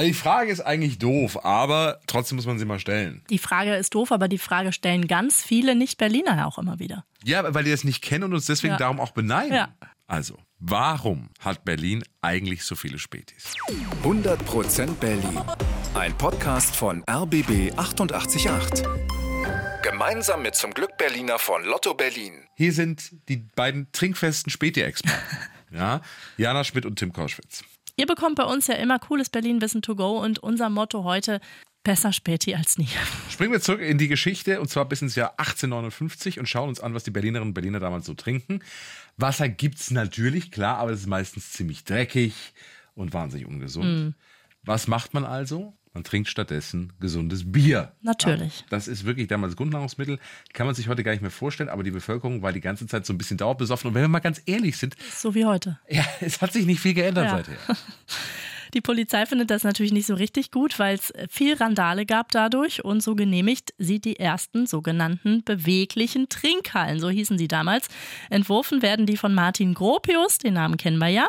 Also die Frage ist eigentlich doof, aber trotzdem muss man sie mal stellen. Die Frage ist doof, aber die Frage stellen ganz viele Nicht-Berliner ja auch immer wieder. Ja, weil die das nicht kennen und uns deswegen Ja. darum auch beneiden. Ja. Also, warum hat Berlin eigentlich so viele Spätis? 100% Berlin. Ein Podcast von RBB 888. Gemeinsam mit zum Glück Berliner von Lotto Berlin. Hier sind die beiden trinkfesten Späti-Experten. ja, Jana Schmidt und Tim Kauschwitz. Ihr bekommt bei uns ja immer cooles Berlin-Wissen to go und unser Motto heute, besser Späti als nie. Springen wir zurück in die Geschichte und zwar bis ins Jahr 1859 und schauen uns an, was die Berlinerinnen und Berliner damals so trinken. Wasser gibt's natürlich, klar, aber es ist meistens ziemlich dreckig und wahnsinnig ungesund. Was macht man also? Man trinkt stattdessen gesundes Bier. Natürlich. Das ist wirklich damals Grundnahrungsmittel. Kann man sich heute gar nicht mehr vorstellen, aber die Bevölkerung war die ganze Zeit so ein bisschen dauerbesoffen. Und wenn wir mal ganz ehrlich sind, So wie heute. ja, es hat sich nicht viel geändert Ja. seither. Die Polizei findet das natürlich nicht so richtig gut, weil es viel Randale gab dadurch und so genehmigt sie die ersten sogenannten beweglichen Trinkhallen, so hießen sie damals. Entworfen werden die von Martin Gropius, den Namen kennen wir ja.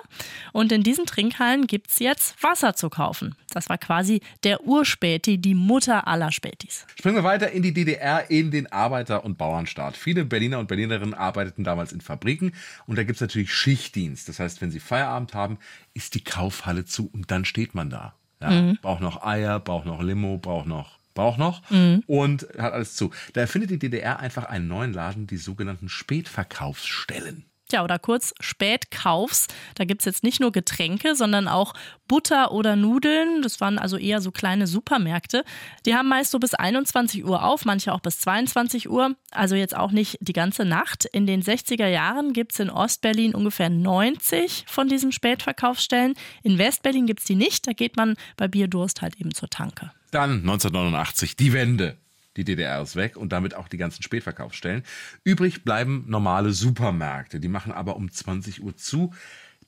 Und in diesen Trinkhallen gibt's jetzt Wasser zu kaufen. Das war quasi der Urspäti, die Mutter aller Spätis. Springen wir weiter in die DDR, in den Arbeiter- und Bauernstaat. Viele Berliner und Berlinerinnen arbeiteten damals in Fabriken und da gibt es natürlich Schichtdienst. Das heißt, wenn sie Feierabend haben, ist die Kaufhalle zu und dann steht man da. Ja, Braucht noch Eier, braucht noch Limo, braucht noch, braucht noch und hat alles zu. Da erfindet die DDR einfach einen neuen Laden, die sogenannten Spätverkaufsstellen. Tja, oder kurz Spätkaufs. Da gibt's jetzt nicht nur Getränke, sondern auch Butter oder Nudeln. Das waren also eher so kleine Supermärkte. Die haben meist so bis 21 Uhr auf, manche auch bis 22 Uhr. Also jetzt auch nicht die ganze Nacht. In den 60er Jahren gibt's in Ostberlin ungefähr 90 von diesen Spätverkaufsstellen. In Westberlin gibt's die nicht. Da geht man bei Bierdurst halt eben zur Tanke. Dann 1989 die Wende. Die DDR ist weg und damit auch die ganzen Spätverkaufsstellen. Übrig bleiben normale Supermärkte. Die machen aber um 20 Uhr zu.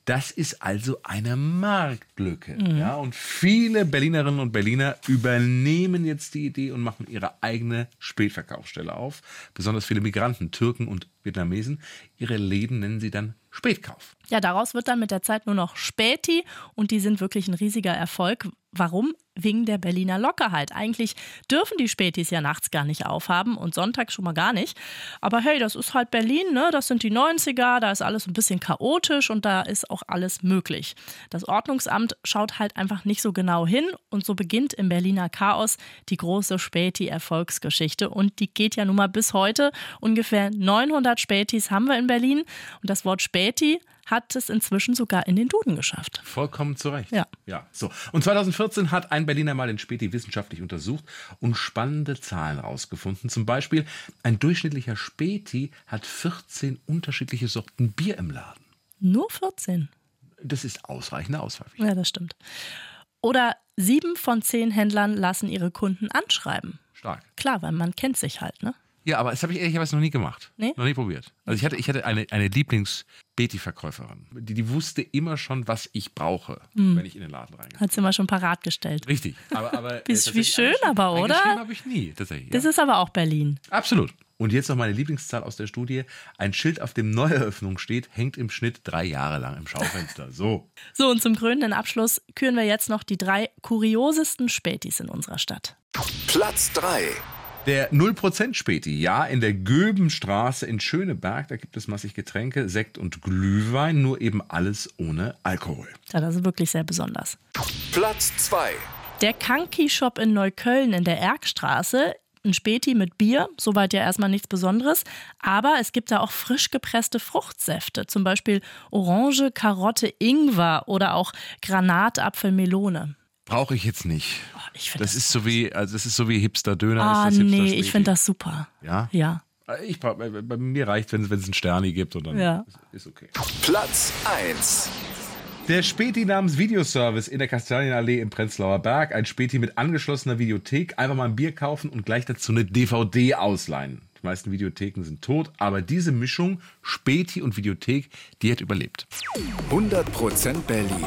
Das ist also eine Marktlücke. Ja, und viele Berlinerinnen und Berliner übernehmen jetzt die Idee und machen ihre eigene Spätverkaufsstelle auf. Besonders viele Migranten, Türken und Vietnamesen. Ihre Läden nennen sie dann Spätkauf. Ja, daraus wird dann mit der Zeit nur noch Späti und die sind wirklich ein riesiger Erfolg. Warum? Wegen der Berliner Lockerheit. Eigentlich dürfen die Spätis ja nachts gar nicht aufhaben und Sonntag schon mal gar nicht. Aber hey, das ist halt Berlin, ne? Das sind die 90er, da ist alles ein bisschen chaotisch und da ist auch alles möglich. Das Ordnungsamt schaut halt einfach nicht so genau hin und so beginnt im Berliner Chaos die große Späti-Erfolgsgeschichte und die geht ja nun mal bis heute. Ungefähr 900 Spätis haben wir in Berlin und das Wort Späti hat es inzwischen sogar in den Duden geschafft. Vollkommen zu Recht. Ja. ja. So. Und 2014 hat ein Berliner mal den Späti wissenschaftlich untersucht und spannende Zahlen rausgefunden. Zum Beispiel, ein durchschnittlicher Späti hat 14 unterschiedliche Sorten Bier im Laden. Nur 14. Das ist ausreichende Auswahl. Ja, das stimmt. Oder sieben von zehn Händlern lassen ihre Kunden anschreiben. Stark. Klar, weil man kennt sich halt, ne? Ja, aber das habe ich ehrlicherweise noch nie gemacht. Nee? Noch nie probiert. Also ich hatte, ich hatte eine, eine Lieblings-Beti-Verkäuferin. Die, die wusste immer schon, was ich brauche, Hm. wenn ich in den Laden reingehe. Hat sie mal schon parat gestellt. Richtig. Aber, aber, Wie- wie tatsächlich schön aber, oder? habe ich nie, tatsächlich. Das ja. ist aber auch Berlin. Absolut. Und jetzt noch meine Lieblingszahl aus der Studie. Ein Schild, auf dem Neueröffnung steht, hängt im Schnitt drei Jahre lang im Schaufenster. So. So, und zum krönenden Abschluss küren wir jetzt noch die drei kuriosesten Spätis in unserer Stadt. Platz 3. Der 0% Späti, ja, in der Göbenstraße in Schöneberg, da gibt es massig Getränke, Sekt und Glühwein, nur eben alles ohne Alkohol. Ja, das ist wirklich sehr besonders. Platz 2. Der Kanki Shop in Neukölln in der Erkstraße. Ein Späti mit Bier, soweit ja erstmal nichts Besonderes. Aber es gibt da auch frisch gepresste Fruchtsäfte, zum Beispiel Orange, Karotte, Ingwer oder auch Granatapfel, Melone. Brauche ich jetzt nicht. Ich finde Das das, ist so wie, also das ist so wie Hipster-Döner. Ah, ist das nee, ich finde das super. Ja? Ja. Ich bei, bei mir reicht, wenn es einen Sterni gibt und dann Ja. ist, ist okay. Platz 1. Der Späti namens Videoservice in der Kastanienallee im Prenzlauer Berg. Ein Späti mit angeschlossener Videothek. Einfach mal ein Bier kaufen und gleich dazu eine DVD ausleihen. Die meisten Videotheken sind tot, aber diese Mischung, Späti und Videothek, die hat überlebt. 100% Berlin.